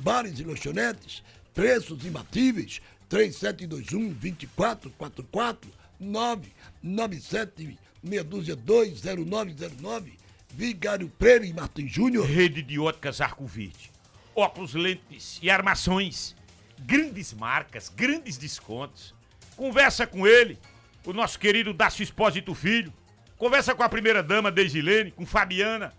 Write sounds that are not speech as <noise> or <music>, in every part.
bares e lanchonetes, preços imbatíveis, 3721 2444 997 meia dúzia 20909 Vigário Pereira e Martins Júnior. Rede de óticas Arco Verde. Óculos, lentes e armações. Grandes marcas, grandes descontos. Conversa com ele, o nosso querido Dácio Espósito Filho. Conversa com a primeira dama, Deisilene, com Fabiana.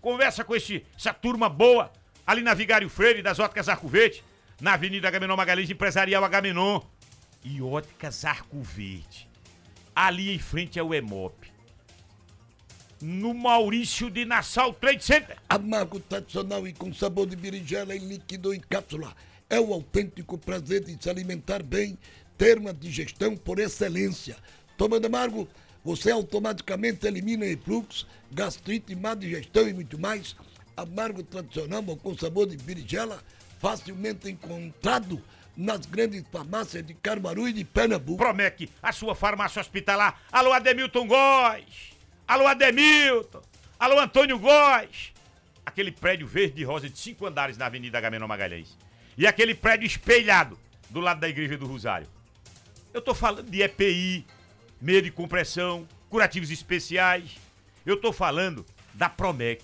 Conversa com esse, essa turma boa ali na Vigário Freire das Óticas Arco Verde, na Avenida Agamenon Magalhães Empresarial Agamenon. E Óticas Arco Verde. Ali em frente é o EMOP no Maurício de Nassau Trade Center. Amargo tradicional e com sabor de berinjela em líquido em cápsula. É o autêntico prazer de se alimentar bem, ter uma digestão por excelência. Tomando amargo, você automaticamente elimina refluxo, gastrite, má digestão e muito mais. Amargo tradicional com sabor de berinjela, facilmente encontrado nas grandes farmácias de Caruaru e de Pernambuco. Promec, a sua farmácia hospitalar. Alô, Ademilton Góes. Alô, Ademilton. Alô, Antônio Góes. Aquele prédio verde e rosa de cinco andares na Avenida Agamenon Magalhães. E aquele prédio espelhado do lado da Igreja do Rosário. Eu tô falando de EPI, meio de compressão, curativos especiais. Eu tô falando da Promec.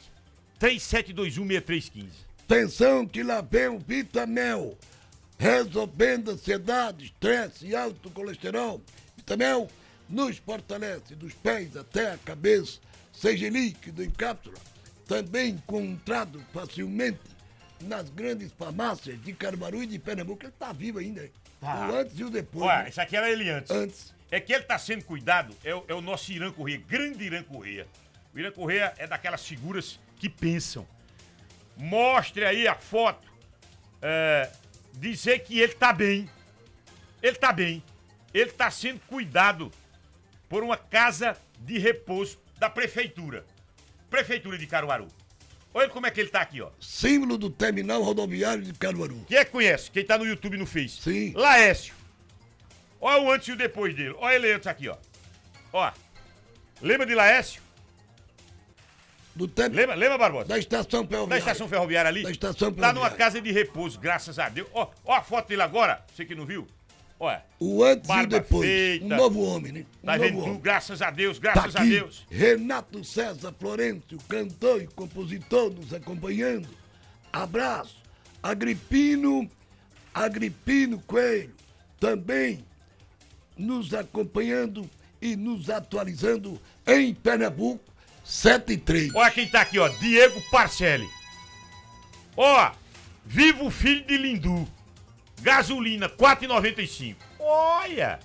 37216315. Atenção que lá vem o Vitamel. Resolvendo ansiedade, estresse e alto colesterol. Vitamel nos fortalece dos pés até a cabeça, seja líquido em cápsula, também encontrado facilmente nas grandes farmácias de Caruaru e de Pernambuco. Ele está vivo ainda? Tá. O antes e o depois. Olha, né? isso aqui era ele antes. Antes. É que ele está sendo cuidado, é o, é o nosso Irã Correia, grande Irã Correia. O Irã Correia é daquelas figuras que pensam. Mostre aí a foto. É, dizer que ele está bem. Ele está bem. Ele está sendo cuidado por uma casa de repouso da prefeitura. Prefeitura de Caruaru. Olha como é que ele tá aqui, ó. Símbolo do terminal rodoviário de Caruaru. Quem é que conhece? Quem tá no YouTube no Face? Sim. Laércio. Olha o antes e o depois dele. Olha ele antes aqui, ó. Ó. Lembra de Laércio? Do term... Lembra, lembra, Barbosa? Da estação ferroviária. Da estação ferroviária ali? Da estação ferroviária. Tá numa casa de repouso, graças a Deus. Ó, ó a foto dele agora, você que não viu. Olha, o antes e o depois. Feita. Um novo homem, né? Um tá vendo tu, graças a Deus, graças tá a Deus. Renato César Florencio, cantor e compositor, nos acompanhando. Abraço. Agripino, Agripino Coelho, também nos acompanhando e nos atualizando em Pernambuco, 7 e 3. Olha quem tá aqui, ó, Diego Parcelli. Ó, viva o filho de Lindu. Gasolina, 4,95. Olha!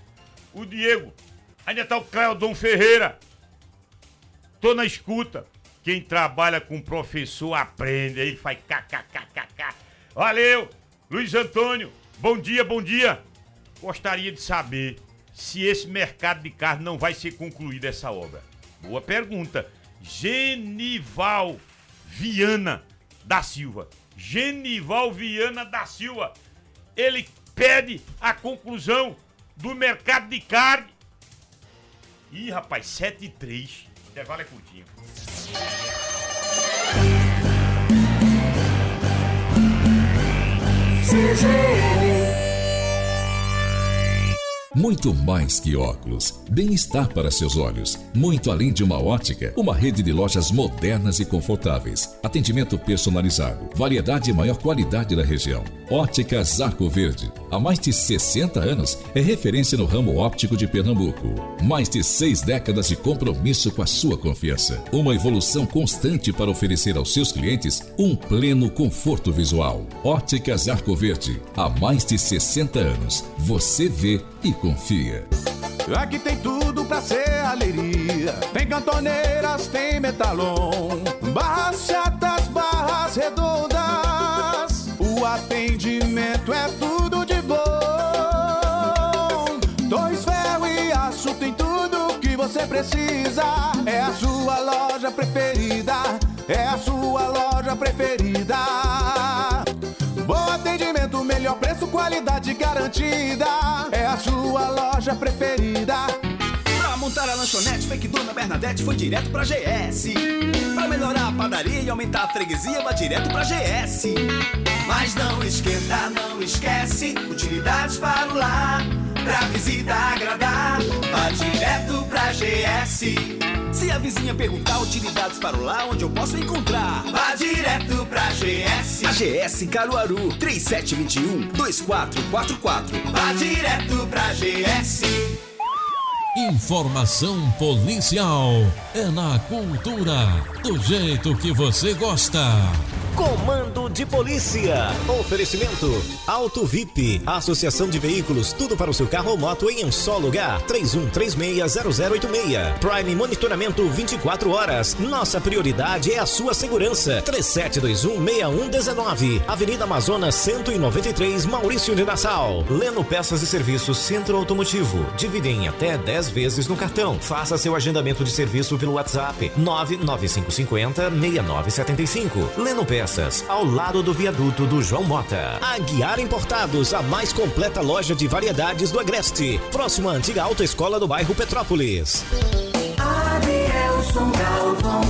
O Diego. Ainda tá o Cleodon Ferreira. Tô na escuta. Quem trabalha com professor aprende. Aí faz kkkk. Valeu! Luiz Antônio, bom dia, bom dia. Gostaria de saber se esse mercado de carne não vai ser concluído essa obra. Boa pergunta. Genival Viana da Silva. Genival Viana da Silva ele pede a conclusão do mercado de carne. Ih, rapaz, 7 e 3. Intervalo é curtinho. CGN muito mais que óculos. Bem-estar para seus olhos. Muito além de uma ótica, uma rede de lojas modernas e confortáveis. Atendimento personalizado. Variedade e maior qualidade da região. Óticas Arco Verde. Há mais de 60 anos é referência no ramo óptico de Pernambuco. Mais de seis décadas de compromisso com a sua confiança. Uma evolução constante para oferecer aos seus clientes um pleno conforto visual. Óticas Arco Verde. Há mais de 60 anos. Você vê e confia. Aqui tem tudo pra ser alegria. Tem cantoneiras, tem metalon, barras chatas, barras redondas. O atendimento é tudo de bom. Dois ferro e aço tem tudo que você precisa. É a sua loja preferida. É a sua loja preferida. Qualidade garantida. É a sua loja preferida. Pra montar a lanchonete, fake Dona Bernadette foi direto pra GS. Pra melhorar a padaria e aumentar a freguesia, vá direto pra GS. Mas não esquenta, não esquece. Utilidades para o lar, pra visita agradar. Vá direto pra GS. Se a vizinha perguntar utilidades para o lar, onde eu posso encontrar? Vá direto pra GS. AGS Caruaru 3721-2444. Vá direto pra GS. Informação policial é na cultura, do jeito que você gosta. Comando de Polícia. Oferecimento Auto VIP, Associação de Veículos, tudo para o seu carro ou moto em um só lugar. 31360086. Prime Monitoramento 24 horas. Nossa prioridade é a sua segurança. 37216119. Avenida Amazonas 193, Maurício de Nassau. Leno Peças e Serviços Centro Automotivo. Dividem até 10 vezes no cartão. Faça seu agendamento de serviço pelo WhatsApp 99550 6975. Leno Peças ao lado do viaduto do João Mota. Aguiar Importados, a mais completa loja de variedades do Agreste. Próxima à antiga autoescola do bairro Petrópolis. Adelson Galvão.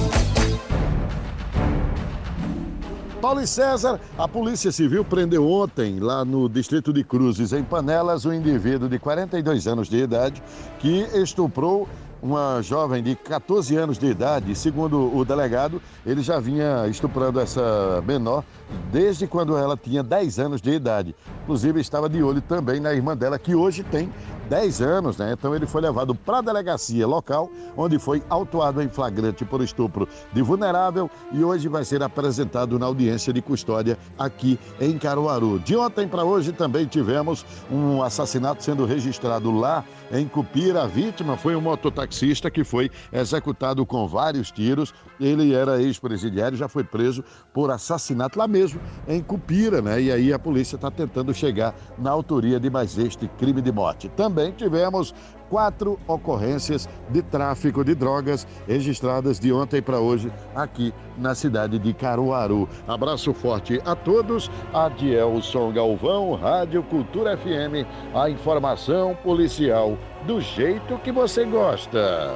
Paulo e César, a Polícia Civil prendeu ontem, lá no distrito de Cruzes, em Panelas, um indivíduo de 42 anos de idade que estuprou uma jovem de 14 anos de idade. Segundo o delegado, ele já vinha estuprando essa menor desde quando ela tinha 10 anos de idade. Inclusive, estava de olho também na irmã dela, que hoje tem 10 anos, né? Então ele foi levado para a delegacia local, onde foi autuado em flagrante por estupro de vulnerável e hoje vai ser apresentado na audiência de custódia aqui em Caruaru. De ontem para hoje também tivemos um assassinato sendo registrado lá em Cupira. A vítima foi um mototaxista que foi executado com vários tiros. Ele era ex-presidiário, já foi preso por assassinato lá mesmo em Cupira, né? E aí a polícia está tentando chegar na autoria de mais este crime de morte. Também tivemos quatro ocorrências de tráfico de drogas registradas de ontem para hoje aqui na cidade de Caruaru. Abraço forte a todos. Adielson Galvão, Rádio Cultura FM, a informação policial do jeito que você gosta.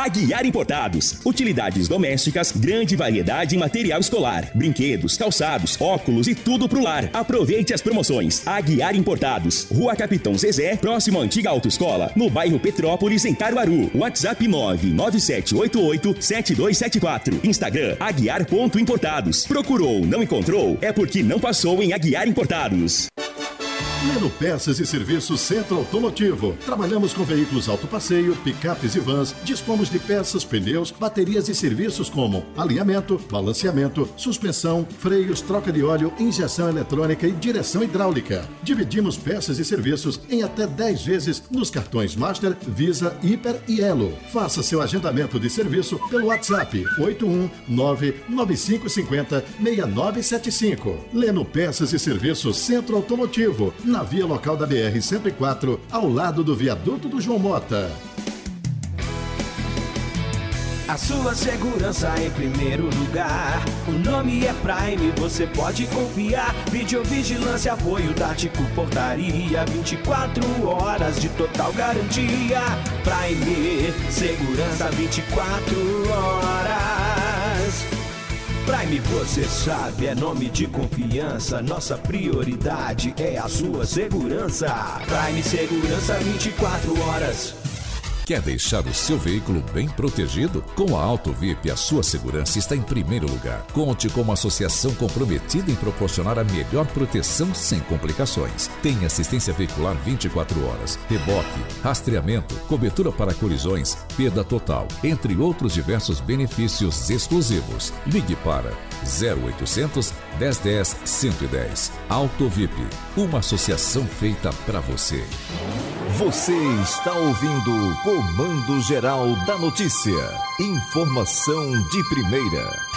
Aguiar Importados. Utilidades domésticas, grande variedade em material escolar, brinquedos, calçados, óculos e tudo pro lar. Aproveite as promoções. Aguiar Importados. Rua Capitão Zezé, próximo à antiga autoescola, no bairro Petrópolis, em Caruaru. WhatsApp 997887274. Instagram aguiar.importados. Procurou, não encontrou? É porque não passou em Aguiar Importados. Leno Peças e Serviços Centro Automotivo. Trabalhamos com veículos autopasseio, picapes e vans. Dispomos de peças, pneus, baterias e serviços como alinhamento, balanceamento, suspensão, freios, troca de óleo, injeção eletrônica e direção hidráulica. Dividimos peças e serviços em até 10 vezes nos cartões Master, Visa, Hiper e Elo. Faça seu agendamento de serviço pelo WhatsApp 81995506975. Leno Peças e Serviços Centro Automotivo na via local da BR-104, ao lado do viaduto do João Mota. A sua segurança em primeiro lugar. O nome é Prime, você pode confiar. Videovigilância, apoio tático, portaria. 24 horas de total garantia. Prime, segurança 24 horas. Prime, você sabe, é nome de confiança. Nossa prioridade é a sua segurança. Prime Segurança 24 horas. Quer deixar o seu veículo bem protegido? Com a Auto VIP, a sua segurança está em primeiro lugar. Conte com uma associação comprometida em proporcionar a melhor proteção sem complicações. Tem assistência veicular 24 horas, reboque, rastreamento, cobertura para colisões, perda total, entre outros diversos benefícios exclusivos. Ligue para 0800 1010 110. Auto VIP, uma associação feita para você. Você está ouvindo Comando Geral da Notícia. Informação de primeira.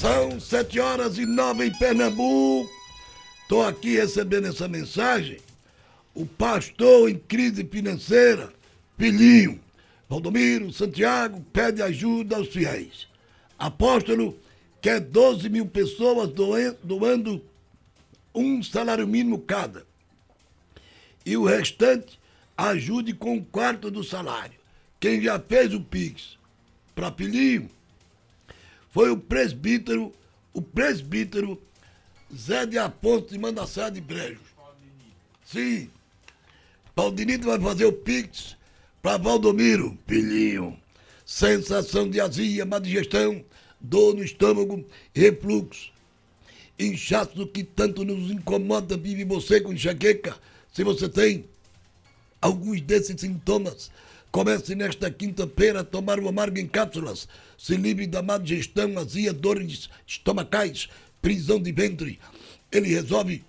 São sete horas e nove em Pernambuco. Estou aqui recebendo essa mensagem. O pastor em crise financeira, Filhinho, Valdomiro Santiago, pede ajuda aos fiéis. Apóstolo quer 12 mil pessoas doando um salário mínimo cada. E o restante ajude com um quarto do salário. quem já fez o Pix para Pilinho foi o presbítero, o presbítero Zé de Aponte de Mandassá de Brejos. Sim. Paudinito vai fazer o Pix para Valdomiro, Pilinho. Sensação de azia, má digestão, dor no estômago, refluxo. Inchaço que tanto nos incomoda, vive você com enxaqueca. Se você tem alguns desses sintomas, comece nesta quinta-feira a tomar o amargo em cápsulas. Se livre da má digestão, azia, dores estomacais, prisão de ventre. Ele resolve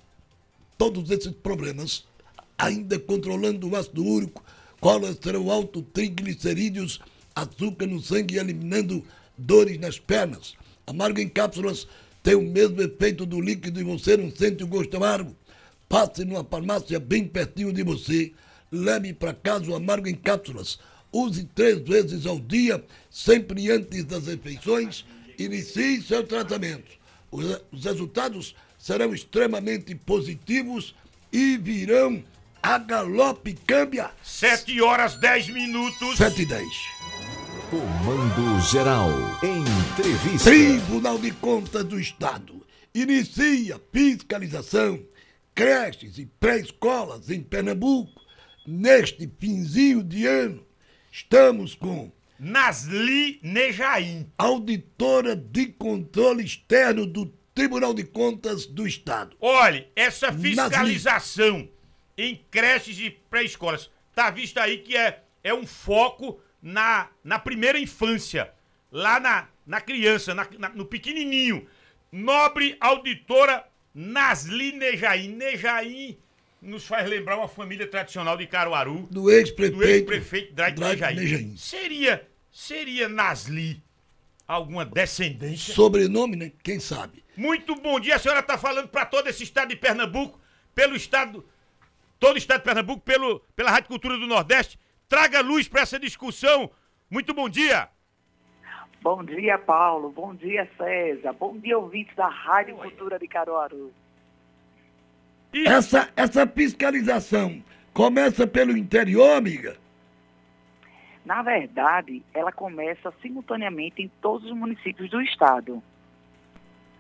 todos esses problemas, ainda controlando o ácido úrico, colesterol alto, triglicerídeos, açúcar no sangue e eliminando dores nas pernas. Amargo em cápsulas tem o mesmo efeito do líquido e você não sente o gosto amargo. Passe numa farmácia bem pertinho de você, leve para casa o amargo em cápsulas. Use três vezes ao dia, sempre antes das refeições. Inicie seu tratamento. Os, os resultados serão extremamente positivos e virão a galope câmbia. 7 horas 10 minutos. 7 e 10. Comando Geral. Entrevista. Tribunal de Contas do Estado inicia fiscalização creches e pré-escolas em Pernambuco. Neste finzinho de ano, estamos com Nasli Nejaim, auditora de controle externo do Tribunal de Contas do Estado. Olhe, essa fiscalização em creches e pré-escolas, tá visto aí que é, é um foco na, na primeira infância, lá na, na criança, na, na- no pequenininho. Nobre auditora Nasli Nejaim. Nejaim nos faz lembrar uma família tradicional de Caruaru. Do ex-prefeito Do ex-prefeito Drago Nejaim. Nejaim. Seria, seria Nasli alguma descendência? Sobrenome, né? Quem sabe? Muito bom dia, a senhora está falando para todo esse estado de Pernambuco, pelo estado, todo o estado de Pernambuco, pelo, pela Rádio Cultura do Nordeste. Traga luz para essa discussão. Muito bom dia. Bom dia, Paulo. Bom dia, César. Bom dia, ouvintes da Rádio Cultura de Caruaru. Essa, essa fiscalização começa pelo interior, amiga? Na verdade, ela começa simultaneamente em todos os municípios do estado.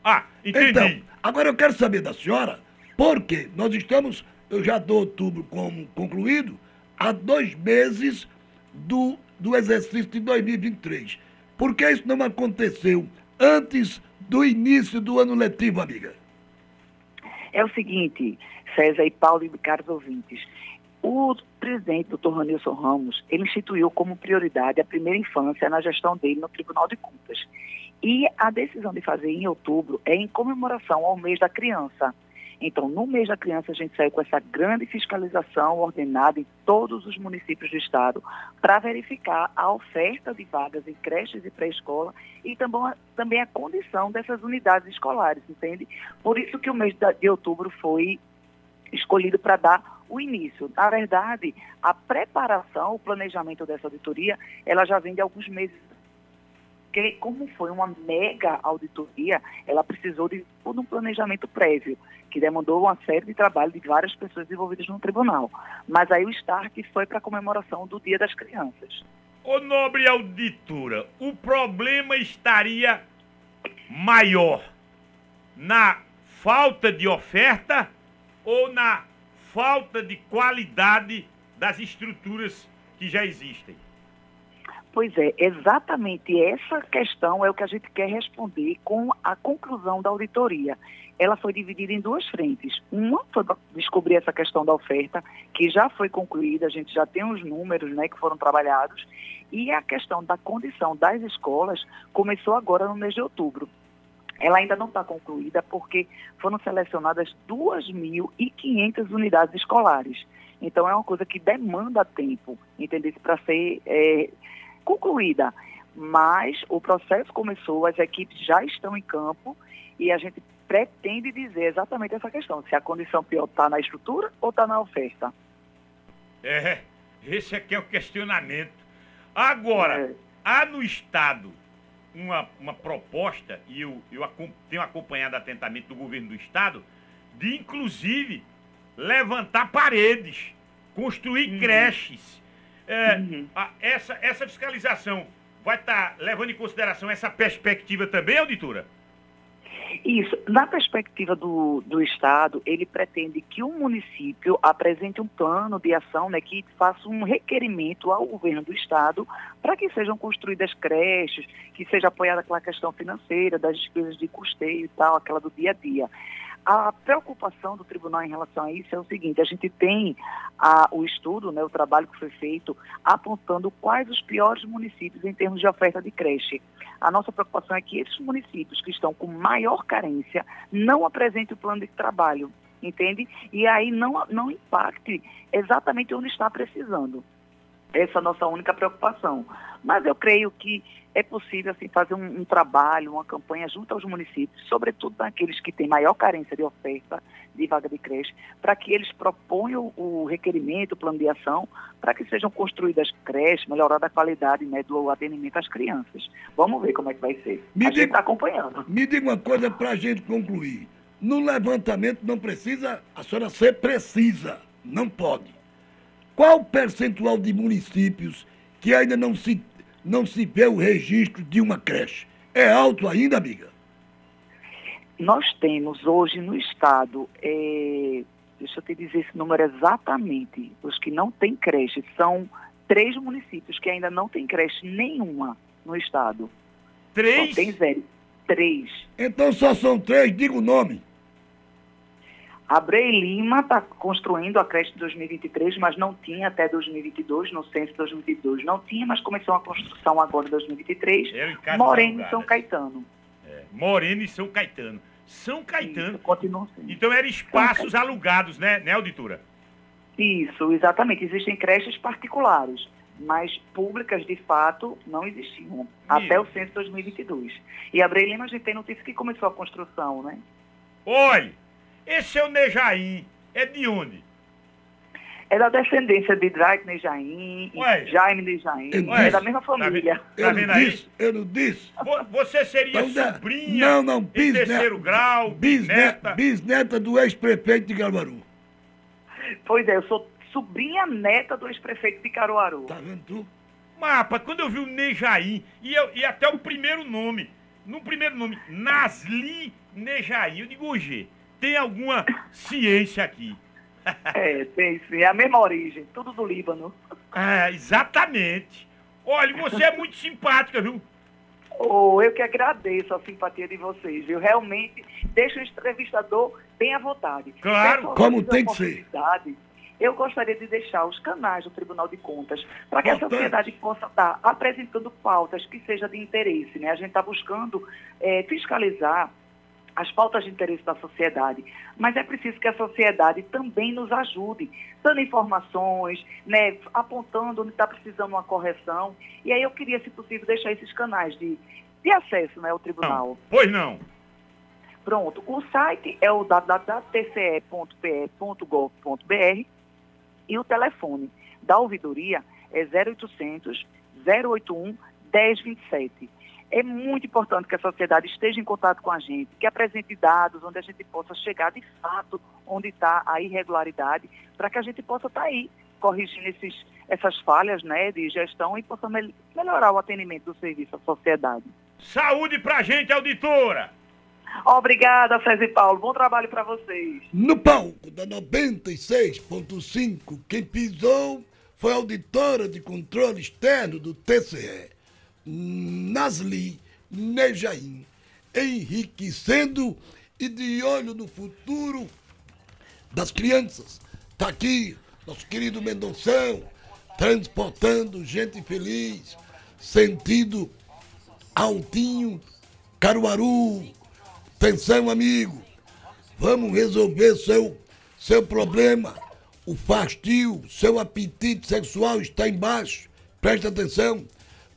Ah, entendi. Então, agora eu quero saber da senhora, porque nós estamos, eu já dou outubro como concluído, há dois meses do, do exercício de 2023. Por que isso não aconteceu antes do início do ano letivo, amiga? É o seguinte, César e Paulo e caros ouvintes. O presidente, doutor Ranilson Ramos, ele instituiu como prioridade a primeira infância na gestão dele no Tribunal de Contas. E a decisão de fazer em outubro é em comemoração ao mês da criança. Então, no mês da criança, a gente saiu com essa grande fiscalização ordenada em todos os municípios do estado para verificar a oferta de vagas em creches e pré-escola e também, também a condição dessas unidades escolares, entende? Por isso que o mês de outubro foi escolhido para dar o início. Na verdade, a preparação, o planejamento dessa auditoria, ela já vem de alguns meses. Porque como foi uma mega auditoria, ela precisou de todo um planejamento prévio, que demandou uma série de trabalho de várias pessoas envolvidas no tribunal. Mas aí o start foi para a comemoração do Dia das Crianças. Ô nobre auditora, o problema estaria maior na falta de oferta ou na falta de qualidade das estruturas que já existem? Pois é, exatamente essa questão é o que a gente quer responder com a conclusão da auditoria. Ela foi dividida em duas frentes. Uma foi descobrir essa questão da oferta, que já foi concluída, a gente já tem os números né, que foram trabalhados, e a questão da condição das escolas começou agora no mês de outubro. Ela ainda não está concluída porque foram selecionadas 2.500 unidades escolares. Então, é uma coisa que demanda tempo, entendeu? Para ser é, concluída. Mas o processo começou, as equipes já estão em campo e a gente pretende dizer exatamente essa questão: se a condição pior está na estrutura ou está na oferta. É, esse aqui é o questionamento. Agora, há no Estado uma, uma proposta, e eu, eu tenho acompanhado atentamente do governo do Estado, de inclusive levantar paredes, construir creches. É, a- essa, essa fiscalização vai estar levando em consideração essa perspectiva também, auditora? Isso. Na perspectiva do, do Estado, ele pretende que o município apresente um plano de ação, né, que faça um requerimento ao governo do Estado para que sejam construídas creches, que seja apoiada aquela questão financeira, das despesas de custeio e tal, aquela do dia a dia. A preocupação do tribunal em relação a isso é o seguinte: a gente tem a- o estudo, né, o trabalho que foi feito, apontando quais os piores municípios em termos de oferta de creche. A nossa preocupação é que esses municípios que estão com maior carência não apresentem o plano de trabalho, entende? E aí não, não impacte exatamente onde está precisando. Essa é a nossa única preocupação. Mas eu creio que é possível assim, fazer um, um trabalho, uma campanha junto aos municípios, sobretudo naqueles que têm maior carência de oferta de vaga de creche, para que eles proponham o requerimento, o plano de ação, para que sejam construídas creches, melhorada a qualidade né, do atendimento às crianças. Vamos ver como é que vai ser. Me a gente diga- está acompanhando. Me diga uma coisa para a gente concluir. No levantamento não precisa a senhora ser precisa, não pode. Qual o percentual de municípios que ainda não se, não se vê o registro de uma creche? É alto ainda, amiga? Nós temos hoje no estado, eh, deixa eu te dizer esse número exatamente, os que não têm creche, são três municípios que ainda não têm creche nenhuma no estado. Três? Só tem zero. Três. Então só são três, diga o nome. Abrei Lima está construindo a creche de 2023, mas não tinha até 2022, no censo de 2022 não tinha, mas começou a construção agora em 2023. Eu em casa Moreno e São Caetano. Moreno e São Caetano. São Caetano. continua sendo. Então eram espaços alugados, né, né, auditora? Isso, exatamente. Existem creches particulares, mas públicas, de fato, não existiam. Até o censo de 2022. E Abrei Lima, a gente tem notícia que começou a construção, né? Olha, esse é o Nejaim. É de onde? É da descendência de Drake Nejaim, Ué. e Jaime Nejaim. Ué. É da mesma família. Tá vendo aí? Eu não disse. Vo- Você seria Então, da- sobrinha Não, não, bisneta. terceiro grau, Bisneta, bisneta do ex-prefeito de Galvaru. Pois é, eu sou sobrinha neta do ex-prefeito de Caruaru. Tá vendo tu? Mapa, quando eu vi o Nejaim, e, eu- e até o primeiro nome, no primeiro nome, Nasli Nejaim, eu digo, hoje, tem alguma ciência aqui? <laughs> É, tem sim, é a mesma origem, tudo do Líbano. É, exatamente. Olha, você é muito simpática, viu? Oh, eu que agradeço a simpatia de vocês, viu? Realmente, deixa o entrevistador bem à vontade. Claro. A Como a tem que ser. Eu gostaria de deixar os canais do Tribunal de Contas para que a Importante. sociedade possa estar apresentando pautas que sejam de interesse. Né? A gente está buscando eh, fiscalizar as pautas de interesse da sociedade, mas é preciso que a sociedade também nos ajude, dando informações, né, apontando onde está precisando uma correção. E aí eu queria, se possível, deixar esses canais de, de acesso né, ao tribunal. Pois não. Pronto, o site é o www.tce.pe.gov.br e o telefone da ouvidoria é 0800 081 1027. É muito importante que a sociedade esteja em contato com a gente, que apresente dados onde a gente possa chegar de fato onde está a irregularidade, para que a gente possa estar aí corrigindo esses, essas falhas né, de gestão e possa mel- melhorar o atendimento do serviço à sociedade. Saúde pra gente, auditora! Obrigada, César e Paulo. Bom trabalho para vocês. No palco da 96.5, quem pisou foi a auditora de controle externo do TCE, Nasli Nejaim, enriquecendo e de olho no futuro das crianças. Está aqui nosso querido Mendonção, transportando gente feliz, sentido Altinho, Caruaru. Atenção, amigo. Vamos resolver seu, seu problema. O fastio, seu apetite sexual está embaixo. Presta atenção.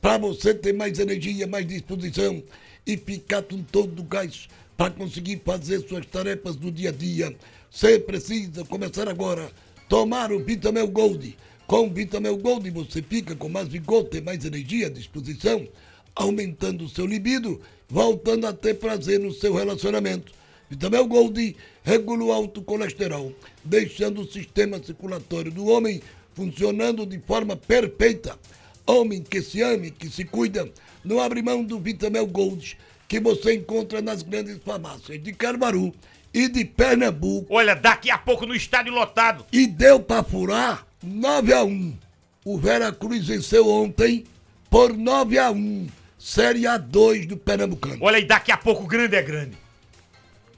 Para você ter mais energia, mais disposição e ficar com todo o gás para conseguir fazer suas tarefas do dia a dia. Você precisa começar agora tomar o Vitamel Gold. Com o Vitamel Gold você fica com mais vigor, tem mais energia, disposição, aumentando o seu libido, voltando a ter prazer no seu relacionamento. Vitamel Gold regula o alto colesterol, deixando o sistema circulatório do homem funcionando de forma perfeita. Homem que se ame, que se cuida, não abre mão do Vitamel Gold, que você encontra nas grandes farmácias de Carbaru e de Pernambuco. Olha, daqui a pouco no estádio lotado. E deu pra furar 9 a 1 O Veracruz venceu ontem por 9 a 1 Série A2 do Pernambucano. Olha aí, daqui a pouco o grande é grande.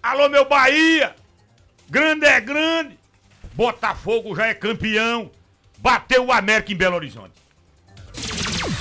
Alô, meu Bahia! Grande é grande! Botafogo já é campeão. Bateu o América em Belo Horizonte.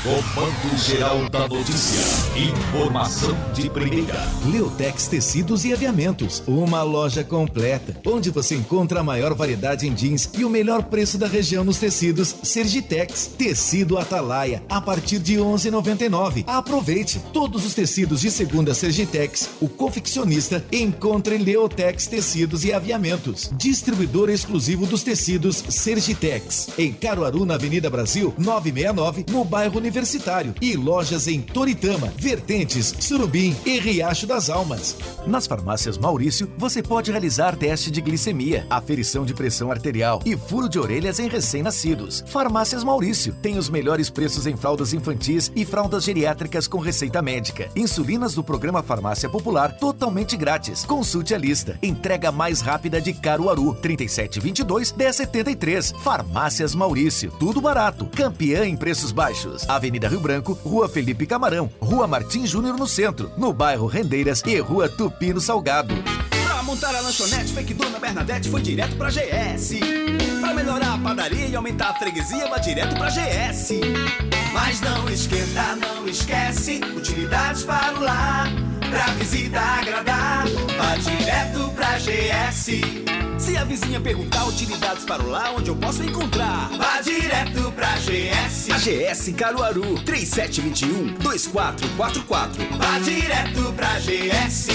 Comando Geral da Notícia. Informação de primeira. Leotex Tecidos e Aviamentos. Uma loja completa, onde você encontra a maior variedade em jeans e o melhor preço da região nos tecidos Sergitex. Tecido Atalaia, a partir de 11,99. Aproveite todos os tecidos de segunda Sergitex. O confeccionista encontra em Leotex Tecidos e Aviamentos. Distribuidor exclusivo dos tecidos Sergitex. Em Caruaru, na Avenida Brasil, 969, no bairro Universitário. E lojas em Toritama, Vertentes, Surubim e Riacho das Almas. Nas farmácias Maurício, você pode realizar teste de glicemia, aferição de pressão arterial e furo de orelhas em recém-nascidos. Farmácias Maurício tem os melhores preços em fraldas infantis e fraldas geriátricas com receita médica. Insulinas do programa Farmácia Popular totalmente grátis. Consulte a lista. Entrega mais rápida de Caruaru, 3722 1073. Farmácias Maurício, tudo barato. Campeã em preços baixos. Avenida Rio Branco, Rua Felipe Camarão, Rua Martim Júnior no centro, no bairro Rendeiras e Rua Tupino Salgado. Pra montar a lanchonete, fake Dona Bernadette foi direto pra GS. Pra melhorar a padaria e aumentar a freguesia, vá direto pra GS. Mas não esquenta, não esquece, utilidades para o lar. Pra visita agradar, vá direto pra GS. Se a vizinha perguntar utilidades para o lar, onde eu posso encontrar? Vá direto pra GS. A GS Caruaru 3721-2444. Vá direto pra GS.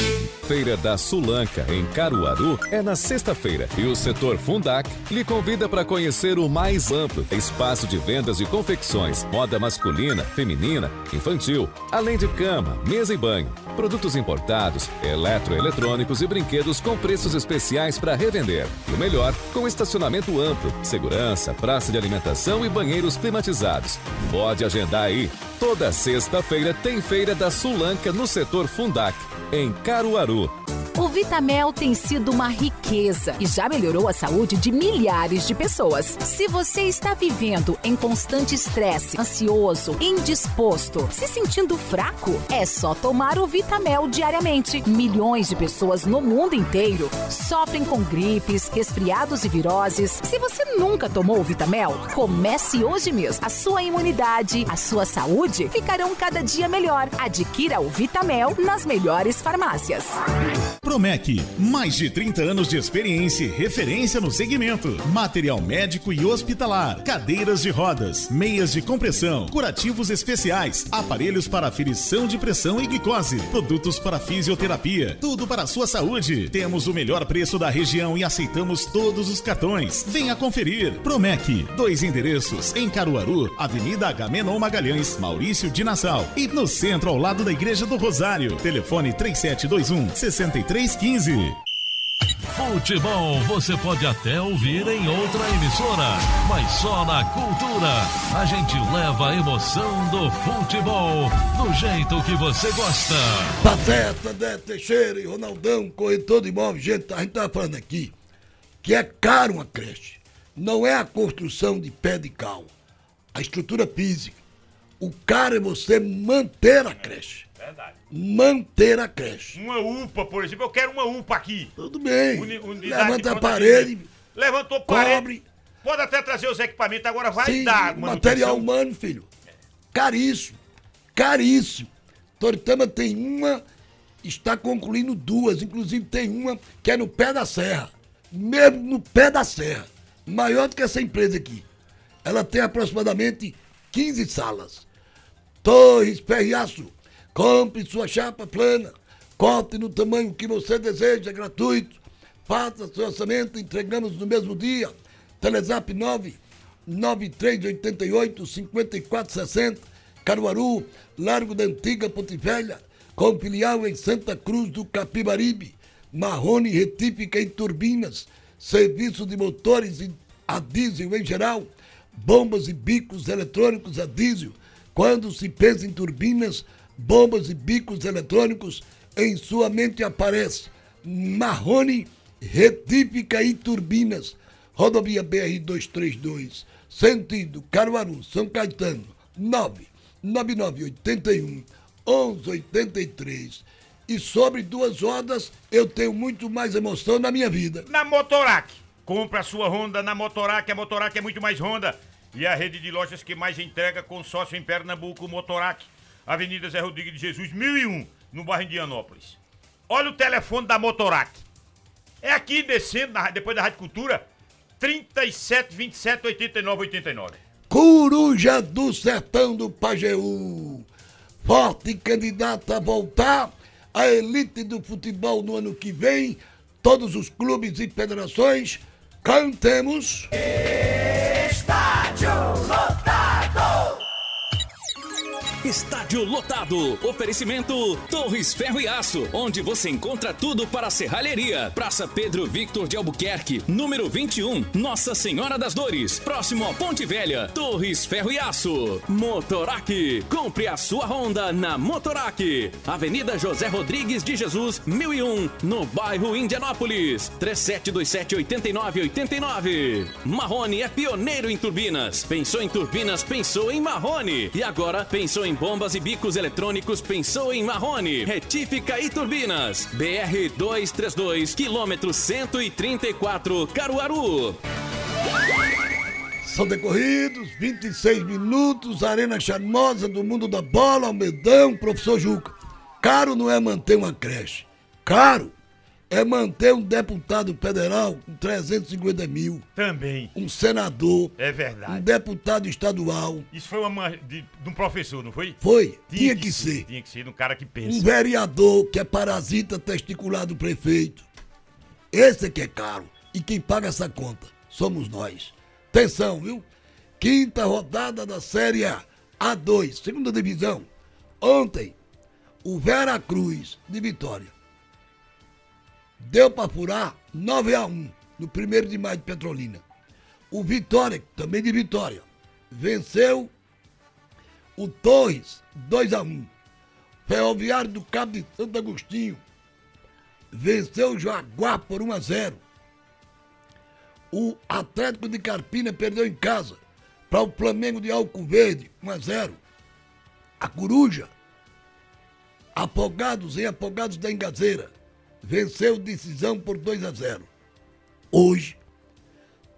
Feira da Sulanca, em Caruaru, é na sexta-feira e o setor Fundac lhe convida para conhecer o mais amplo espaço de vendas de confecções, moda masculina, feminina, infantil, além de cama, mesa e banho, produtos importados, eletroeletrônicos e brinquedos com preços especiais para revender. E o melhor, com estacionamento amplo, segurança, praça de alimentação e banheiros climatizados. Pode agendar aí. Toda sexta-feira tem Feira da Sulanca no setor Fundac, em Caruaru. Vitamel tem sido uma riqueza e já melhorou a saúde de milhares de pessoas. Se você está vivendo em constante estresse, ansioso, indisposto, se sentindo fraco, é só tomar o Vitamel diariamente. Milhões de pessoas no mundo inteiro sofrem com gripes, resfriados e viroses. Se você nunca tomou o Vitamel, comece hoje mesmo. A sua imunidade, a sua saúde ficarão cada dia melhor. Adquira o Vitamel nas melhores farmácias. Promec, mais de 30 anos de experiência e referência no segmento. Material médico e hospitalar, cadeiras de rodas, meias de compressão, curativos especiais, aparelhos para aferição de pressão e glicose, produtos para fisioterapia, tudo para a sua saúde. Temos o melhor preço da região e aceitamos todos os cartões. Venha conferir. Promec, dois endereços em Caruaru, Avenida Agamenon Magalhães, Maurício de Nassau e no centro ao lado da Igreja do Rosário. Telefone 3721 6315. Futebol você pode até ouvir em outra emissora, mas só na Cultura. A gente leva a emoção do futebol do jeito que você gosta. Pateta, Dé Teixeira e Ronaldão, corretor de imóveis. Gente, a gente tá falando aqui que é caro uma creche. Não é a construção de pé de cal, a estrutura física. O caro é você manter a creche. Verdade. Manter a creche. Uma UPA, por exemplo, eu quero uma UPA aqui. Tudo bem. Uni- Levanta a parede, de- Levantou parede. cobre. Pode até trazer os equipamentos, agora vai Sim, dar material humano, filho. Caríssimo. Caríssimo. Toritama tem uma, está concluindo duas. Inclusive tem uma que é no pé da serra. Mesmo no pé da serra. Maior do que essa empresa aqui. Ela tem aproximadamente 15 salas. Torres Ferriaço. Compre sua chapa plana. Corte no tamanho que você deseja, gratuito. Faça seu orçamento, entregamos no mesmo dia. Telezap 9 9388 5460. Caruaru, Largo da Antiga Ponte Velha. Com filial em Santa Cruz do Capibaribe. Marrone Retífica em Turbinas. Serviço de motores a diesel em geral. bombas e bicos eletrônicos a diesel. Quando se pensa em turbinas, bombas e bicos eletrônicos, em sua mente aparece Marrone, retífica e turbinas. Rodovia BR 232, sentido Caruaru, São Caetano, 99981 1183. E sobre duas rodas, eu tenho muito mais emoção na minha vida. Na Motorac. Compre a sua Honda na Motorac. A Motorac é muito mais Honda. E a rede de lojas que mais entrega consórcio em Pernambuco, Motorac. Avenida Zé Rodrigues de Jesus, 1001, no bairro Indianópolis. Olha o telefone da Motorac. É aqui descendo, na- depois da Rádio Cultura, 37 27 89 89. Coruja do Sertão do Pajeú. Forte candidata a voltar à elite do futebol no ano que vem. Todos os clubes e federações cantemos. Estádio Estádio lotado. Oferecimento Torres Ferro e Aço, onde você encontra tudo para a serralheria. Praça Pedro Victor de Albuquerque, número 21, Nossa Senhora das Dores, próximo a Ponte Velha. Torres Ferro e Aço. Motorac. Compre a sua Honda na Motorac. Avenida José Rodrigues de Jesus, 1001, no bairro Indianópolis. 3727 8989. Marrone é pioneiro em turbinas. Pensou em turbinas, pensou em Marrone. E agora pensou em bombas e bicos eletrônicos, pensou em Marrone. Retífica e turbinas. BR 232, quilômetro 134, Caruaru. São decorridos 26 minutos, Arena Charmosa do Mundo da Bola, Almedão, Professor Juca. Caro não é manter uma creche. Caro é manter um deputado federal com 350 mil. Também. Um senador. É Um verdade. deputado estadual. Isso foi uma de, de um professor, não foi? Foi. Tinha que ser. Tinha que ser de um cara que Um pensa. vereador que é parasita testicular do prefeito. Esse é que é caro. E quem paga essa conta somos nós. Atenção, viu? Quinta rodada da Série A. A2, segunda divisão. Ontem, o Vera Cruz de Vitória deu para furar 9 a 1 no primeiro de maio de Petrolina. O Vitória, também de Vitória, venceu o Torres 2 a 1 Ferroviário do Cabo de Santo Agostinho venceu o Jaguar por 1 a 0. O Atlético de Carpina perdeu em casa para o Flamengo de Alco Verde 1 a 0. A Coruja, Afogados em Afogados da Engazeira, venceu decisão por 2 a 0. Hoje,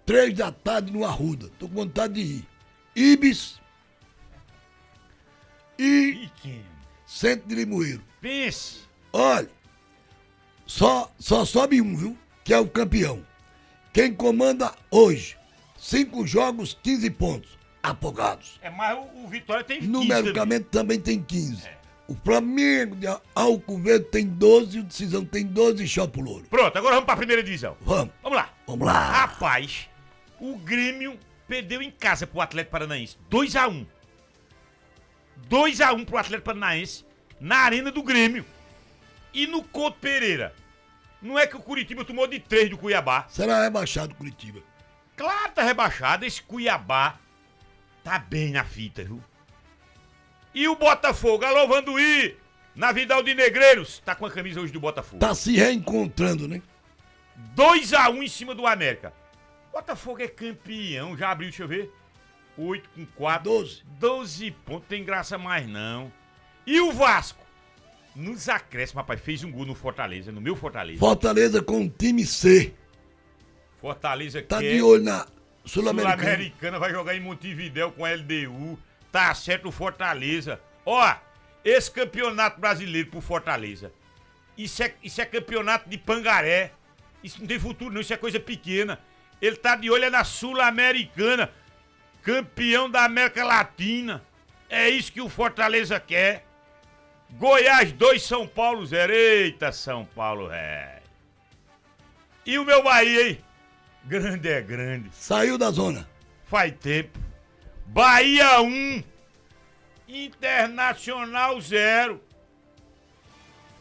3 da tarde no Arruda. Tô com vontade de ir. Ibis e Centro de Limoeiro. Pense. Olha, só, só sobe um, viu? Que é o campeão. Quem comanda hoje, cinco jogos, 15 pontos. Afogados. É, mas o, o Vitória tem 15 Numericamente também tem 15. O Flamengo de Alco Verde tem 12, o Decisão tem 12 e Chopo Louro. Pronto, agora vamos pra primeira divisão. Vamos. Vamos lá. Vamos lá. Rapaz, o Grêmio perdeu em casa pro Atlético Paranaense. 2x1. 2x1 pro Atlético Paranaense na arena do Grêmio. E no Couto Pereira. Não é que o Curitiba tomou de 3 do Cuiabá. Será rebaixado Curitiba. Claro, tá rebaixado. Esse Cuiabá tá bem na fita, viu? E o Botafogo, alô Vanduí, na Vidal de Negreiros, tá com a camisa hoje do Botafogo. Tá se reencontrando, né? 2x1 em cima do América. Botafogo é campeão, já abriu, deixa eu ver. 8 com 4. 12. 12 pontos, tem graça mais não. E o Vasco? Nos acréscimos, rapaz, fez um gol no Fortaleza, no meu Fortaleza. Fortaleza com o time C. Fortaleza Tá quer- de olho na Sul-Americana. Sul-Americana vai jogar em Montevidéu com a LDU. Tá certo o Fortaleza. Ó, esse campeonato brasileiro pro Fortaleza. Isso é, isso é campeonato de pangaré. Isso não tem futuro, não. Isso é coisa pequena. Ele tá de olho é na Sul-Americana. Campeão da América Latina. É isso que o Fortaleza quer. Goiás 2, São Paulo 0. Eita, São Paulo, é. E o meu Bahia, hein? Grande é grande. Saiu da zona. Faz tempo. Bahia 1. Internacional 0.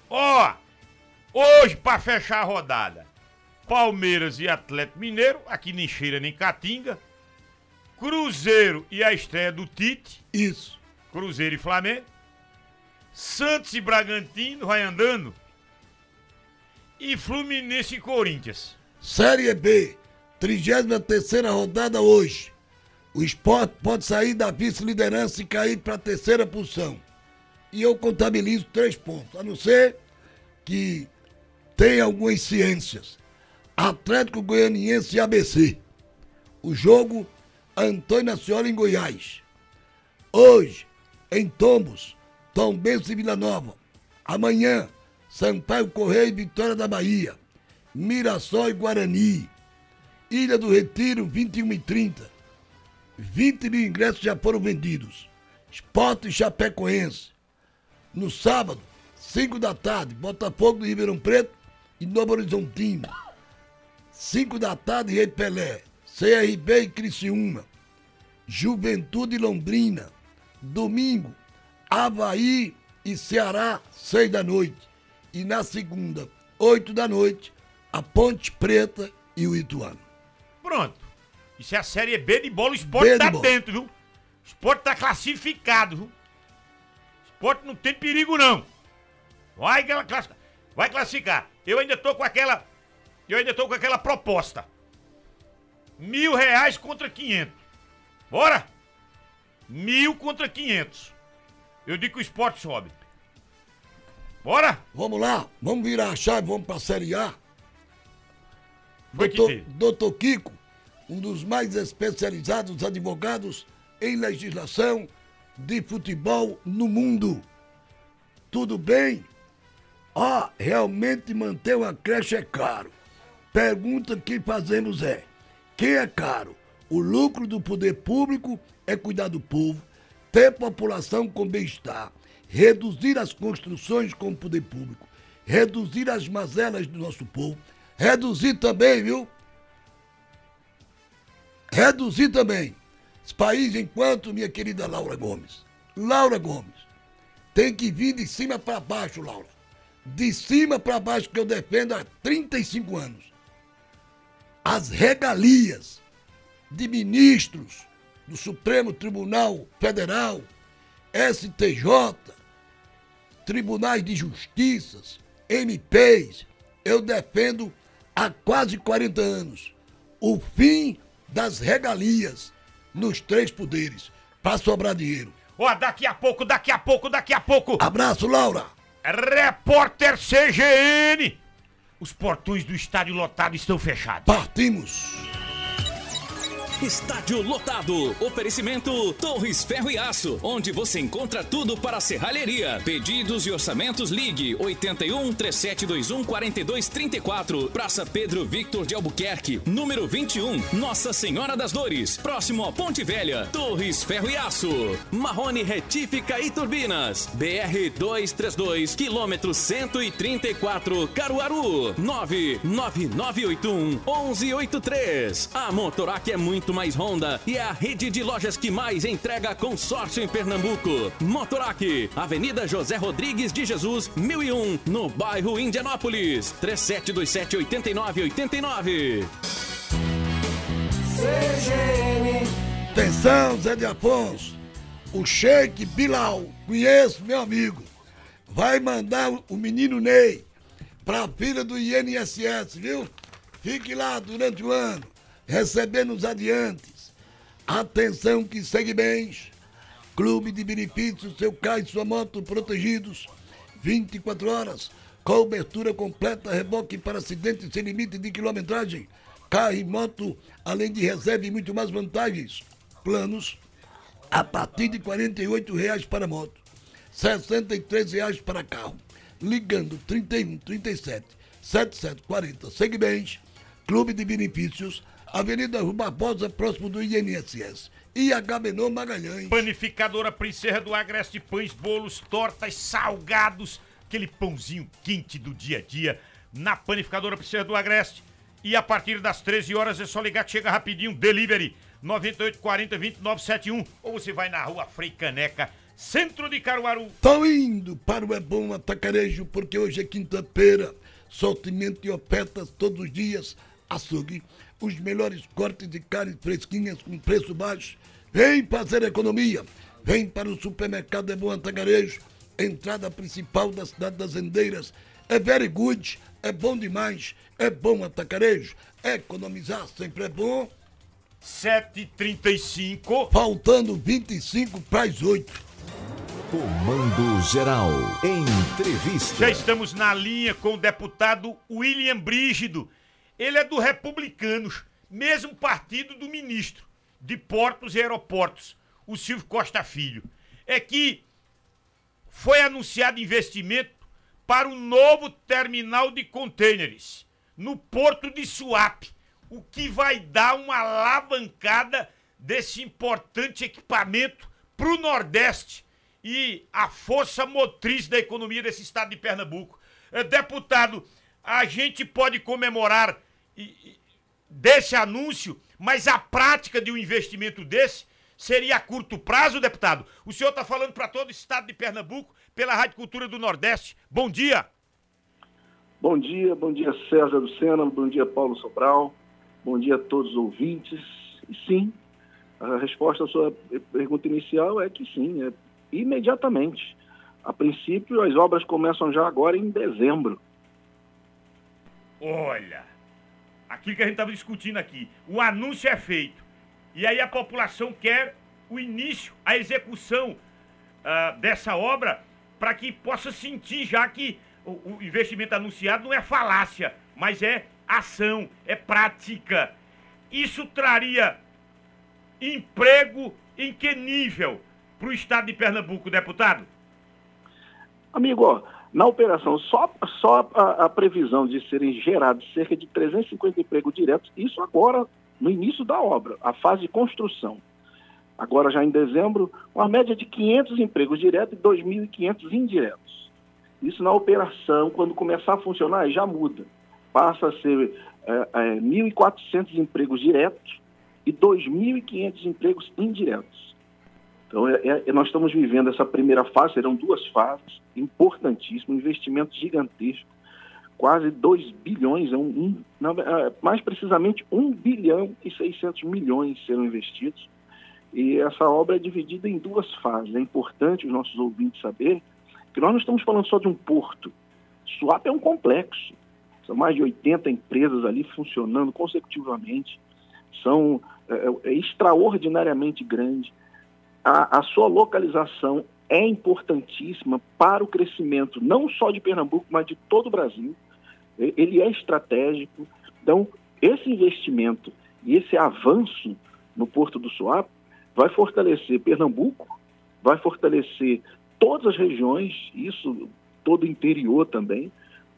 Ó, hoje pra fechar a rodada. Palmeiras e Atlético Mineiro, aqui nem cheira nem catinga. Cruzeiro e a estreia do Tite. Isso. Cruzeiro e Flamengo. Santos e Bragantino vai andando. E Fluminense e Corinthians. Série B, 33 rodada hoje. O esporte pode sair da vice-liderança e cair para a terceira posição. E eu contabilizo três pontos, a não ser que tenha algumas ciências. Atlético Goianiense e ABC. O jogo Antônio Ascioli em Goiás. Hoje, em Tombos, Tombense e Vila Nova. Amanhã, Sampaio Correia e Vitória da Bahia. Mirassol e Guarani. Ilha do Retiro, 21 e 30. 20 mil ingressos já foram vendidos. Esporte Chapecoense. No sábado, 5 da tarde, Botafogo do Ribeirão Preto e Novo Horizontino. 5 da tarde, Rei Pelé. CRB e Criciúma. Juventude Londrina. Domingo, Havaí e Ceará, 6 da noite. E na segunda, 8 da noite, a Ponte Preta e o Ituano. Pronto. Isso é a série B de bola, o esporte B tá dentro, viu? O esporte tá classificado, viu? O esporte não tem perigo, não. Vai, ela classi- vai classificar. Eu ainda tô com aquela. Eu ainda tô com aquela proposta. Mil reais contra 500. Bora? Mil contra 500. Eu digo que o esporte sobe. Bora? Vamos lá, vamos virar a chave, vamos pra Série A. Foi Doutor, doutor Kiko, um dos mais especializados advogados em legislação de futebol no mundo. Tudo bem? Ah, realmente manter uma creche é caro. Pergunta que fazemos é: quem é caro? O lucro do poder público é cuidar do povo, ter população com bem-estar, reduzir as construções com o poder público, reduzir as mazelas do nosso povo, reduzir também, viu? Reduzir também. Esse país, enquanto, minha querida Laura Gomes, Laura Gomes, tem que vir de cima para baixo, Laura. De cima para baixo que eu defendo há 35 anos. As regalias de ministros do Supremo Tribunal Federal, STJ, tribunais de justiças, MPs, eu defendo há quase 40 anos o fim das regalias nos três poderes, para sobrar dinheiro. Ó, daqui a pouco, daqui a pouco, daqui a pouco. Abraço, Laura. Repórter CGN. Os portões do estádio lotado estão fechados. Partimos. Estádio lotado. Oferecimento Torres Ferro e Aço, onde você encontra tudo para a serralheria. Pedidos e orçamentos ligue 81 3721 4234. Praça Pedro Victor de Albuquerque, número 21, Nossa Senhora das Dores, próximo a Ponte Velha. Torres Ferro e Aço. Marrone Retífica e Turbinas. BR 232, quilômetro 134, Caruaru. 99981 1183. A Motorac é muito mais Honda e é a rede de lojas que mais entrega consórcio em Pernambuco. Motorac, Avenida José Rodrigues de Jesus, 1001, no bairro Indianópolis. 3727 8989. CGN. Atenção, Zé de Afonso. O Sheik Bilal, conheço meu amigo, vai mandar o menino Ney pra filha do INSS, viu? Fique lá durante o ano, recebendo os adiantes. Atenção que segue bens. Clube de benefícios, seu carro e sua moto protegidos. 24 horas. Cobertura completa, reboque para acidentes sem limite de quilometragem. Carro e moto, além de reserva e muito mais vantagens. Planos a partir de 48 reais para moto, 63 reais para carro. Ligando 31 37 77 40. Segue bens, Clube de Benefícios, Avenida Rua Barbosa, próximo do INSS. E Agamenon Magalhães. Panificadora Princesa do Agreste, pães, bolos, tortas, salgados, aquele pãozinho quente do dia a dia na Panificadora Princesa do Agreste. E a partir das 13 horas é só ligar que chega rapidinho, delivery 9840 2971 ou você vai na rua Frei Caneca, centro de Caruaru. Tô indo para o É Bom Atacarejo, porque hoje é quinta-feira. Sortimento e ofertas todos os dias. Açougue, os melhores cortes de carnes fresquinhas com preço baixo. Vem fazer economia. Vem para o supermercado É Bom Atagarejo, entrada principal da cidade das Rendeiras. É very good, é bom demais, é bom atacarejo. Economizar sempre é bom. 7h35. Faltando 25 para as 8. Comando Geral. Entrevista. Já estamos na linha com o deputado William Brígido. Ele é do Republicanos, mesmo partido do ministro de Portos e Aeroportos, o Silvio Costa Filho. É que foi anunciado investimento para o novo terminal de contêineres no porto de Suape, o que vai dar uma alavancada desse importante equipamento para o Nordeste e a força motriz da economia desse estado de Pernambuco. Eh, deputado, a gente pode comemorar desse anúncio, mas a prática de um investimento desse seria a curto prazo, deputado? O senhor está falando para todo o estado de Pernambuco pela Rádio Cultura do Nordeste. Bom dia. Bom dia, bom dia César Lucena, bom dia Paulo Sobral, bom dia a todos os ouvintes. E sim, a resposta à sua pergunta inicial é que sim, é imediatamente. A princípio, as obras começam já agora em dezembro. Olha, aquilo que a gente estava discutindo aqui, o anúncio é feito. E aí a população quer o início, a execução uh, dessa obra para que possa sentir já que o, o investimento anunciado não é falácia, mas é ação, é prática. Isso traria emprego em que nível para o estado de Pernambuco, deputado? Amigo, na operação, só, só a, a, previsão de serem gerados cerca de 350 empregos diretos, isso agora no início da obra, a fase de construção. Agora, já em dezembro, uma média de 500 empregos diretos e 2.500 indiretos. Isso na operação, quando começar a funcionar, já muda. Passa a ser é, é, 1.400 empregos diretos e 2.500 empregos indiretos. Então, é, é, nós estamos vivendo essa primeira fase, serão duas fases, importantíssimo, investimento gigantesco, quase 2 bilhões, um, um, é, mais precisamente 1 bilhão e 600 milhões serão investidos. E essa obra é dividida em duas fases. É importante os nossos ouvintes saberem que nós não estamos falando só de um porto. Suape é um complexo. São mais de 80 empresas ali funcionando consecutivamente. São é, é, é extraordinariamente grande. A, a sua localização é importantíssima para o crescimento não só de Pernambuco, mas de todo o Brasil. Ele é estratégico. Então, esse investimento e esse avanço no Porto do Suape vai fortalecer Pernambuco, vai fortalecer todas as regiões, isso todo o interior também,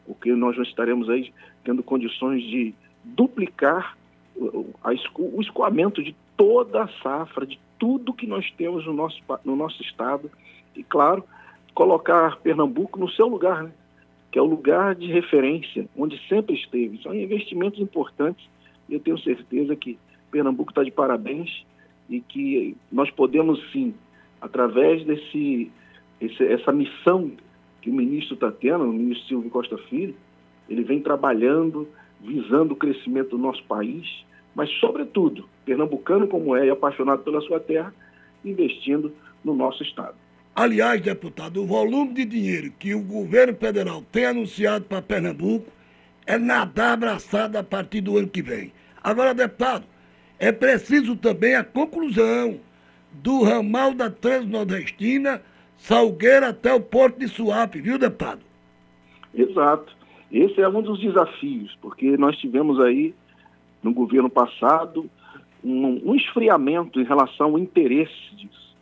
porque nós já estaremos aí tendo condições de duplicar o escoamento de toda a safra, de tudo que nós temos no nosso, no nosso estado, e, claro, colocar Pernambuco no seu lugar, né? que é o lugar de referência, onde sempre esteve. São investimentos importantes e eu tenho certeza que Pernambuco está de parabéns e que nós podemos sim, através desse esse, essa missão que o ministro está tendo, o ministro Silvio Costa Filho, ele vem trabalhando, visando o crescimento do nosso país, mas, sobretudo, pernambucano como é e apaixonado pela sua terra, investindo no nosso Estado. Aliás, deputado, o volume de dinheiro que o governo federal tem anunciado para Pernambuco é nadar abraçado a partir do ano que vem. Agora, deputado, é preciso também a conclusão do ramal da Transnordestina, Salgueira até o Porto de Suape, viu, deputado? Exato. Esse é um dos desafios, porque nós tivemos aí, no governo passado, um, um esfriamento em relação ao interesse disso.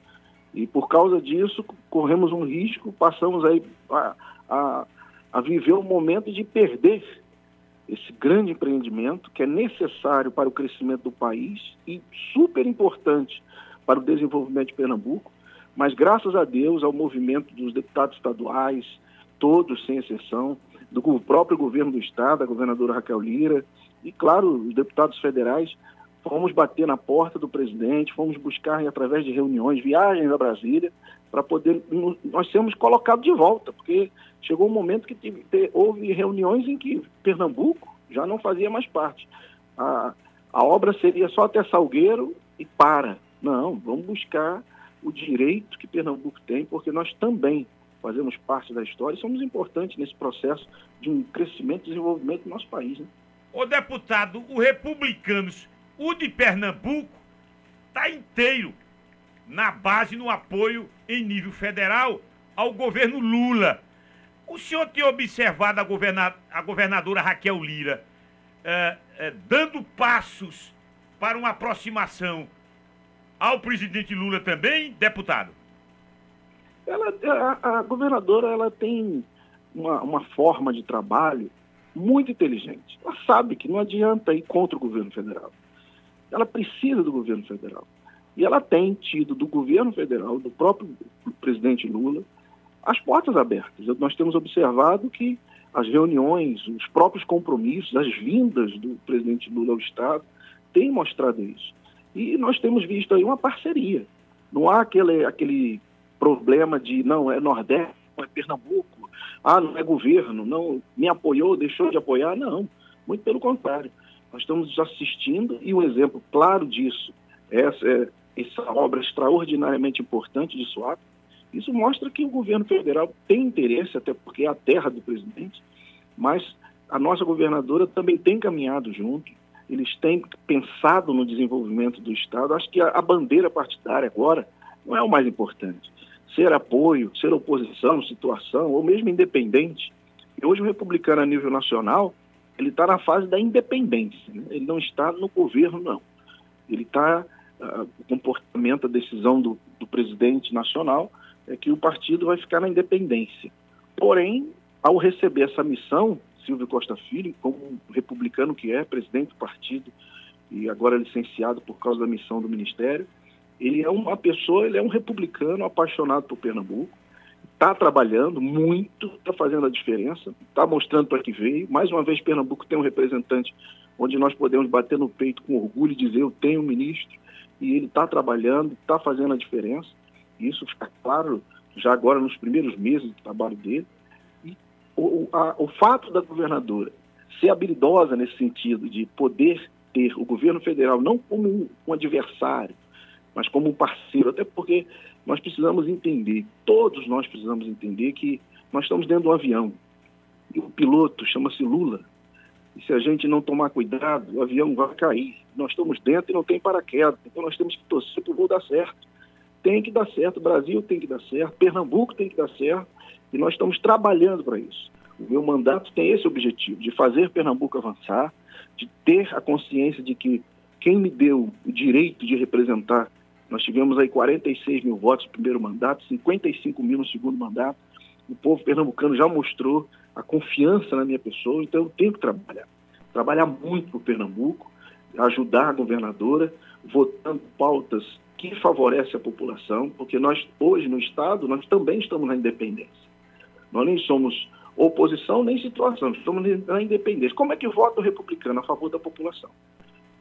E por causa disso, corremos um risco, passamos aí a, a, a viver o um momento de perder esse grande empreendimento que é necessário para o crescimento do país e super importante para o desenvolvimento de Pernambuco, mas graças a Deus, ao movimento dos deputados estaduais, todos sem exceção, do próprio governo do estado, a governadora Raquel Lira, e claro, os deputados federais, fomos bater na porta do presidente, fomos buscar através de reuniões, viagens a Brasília, para poder nós sermos colocados de volta, porque chegou um momento que houve reuniões em que Pernambuco já não fazia mais parte. A, a a obra seria só até Salgueiro e para. Não, vamos buscar o direito que Pernambuco tem, porque nós também fazemos parte da história e somos importantes nesse processo de um crescimento e desenvolvimento do nosso país. Né? Ô deputado, o Republicanos, o de Pernambuco, está inteiro na base, no apoio em nível federal ao governo Lula. O senhor tem observado a, governa a governadora Raquel Lira é, é, dando passos para uma aproximação ao presidente Lula também, deputado? Ela, a, a governadora ela tem uma, uma forma de trabalho muito inteligente. Ela sabe que não adianta ir contra o governo federal. Ela precisa do governo federal. E ela tem tido do governo federal, do próprio presidente Lula, as portas abertas. Nós temos observado que as reuniões, os próprios compromissos, as vindas do presidente Lula ao Estado têm mostrado isso. E nós temos visto aí uma parceria. Não há aquele, aquele problema de não, é Nordeste, é Pernambuco, ah, não é governo, não me apoiou, deixou de apoiar. Não, muito pelo contrário. Nós estamos assistindo e um exemplo claro disso é essa, é essa obra extraordinariamente importante de Suape, isso mostra que o governo federal tem interesse, até porque é a terra do presidente, mas a nossa governadora também tem caminhado junto, eles têm pensado no desenvolvimento do Estado. Acho que a, a bandeira partidária agora não é o mais importante. Ser apoio, ser oposição, situação, ou mesmo independente. E hoje o republicano a nível nacional, ele está na fase da independência, né? ele não está no governo, não. Ele está uh, o comportamento, a decisão do, do presidente nacional é que o partido vai ficar na independência. Porém, ao receber essa missão, Silvio Costa Filho, como republicano que é, presidente do partido e agora licenciado por causa da missão do ministério, ele é uma pessoa, ele é um republicano apaixonado por Pernambuco, está trabalhando muito, está fazendo a diferença, está mostrando para que veio. Mais uma vez, Pernambuco tem um representante onde nós podemos bater no peito com orgulho e dizer eu tenho um ministro e ele está trabalhando, está fazendo a diferença. Isso fica claro já agora nos primeiros meses do trabalho dele. E o, a, o fato da governadora ser habilidosa nesse sentido de poder ter o governo federal não como um, um adversário, mas como um parceiro, até porque nós precisamos entender, todos nós precisamos entender que nós estamos dentro de um avião e o piloto chama-se Lula. E se a gente não tomar cuidado, o avião vai cair. Nós estamos dentro e não tem paraquedas, então nós temos que torcer para o voo dar certo tem que dar certo, o Brasil tem que dar certo, Pernambuco tem que dar certo, e nós estamos trabalhando para isso. O meu mandato tem esse objetivo, de fazer Pernambuco avançar, de ter a consciência de que quem me deu o direito de representar, nós tivemos aí 46 mil votos no primeiro mandato, 55 mil no segundo mandato, o povo pernambucano já mostrou a confiança na minha pessoa, então eu tenho que trabalhar. Trabalhar muito para o Pernambuco, ajudar a governadora, votando pautas que favorece a população, porque nós, hoje no Estado, nós também estamos na independência. Nós nem somos oposição nem situação, estamos na independência. Como é que vota o republicano a favor da população?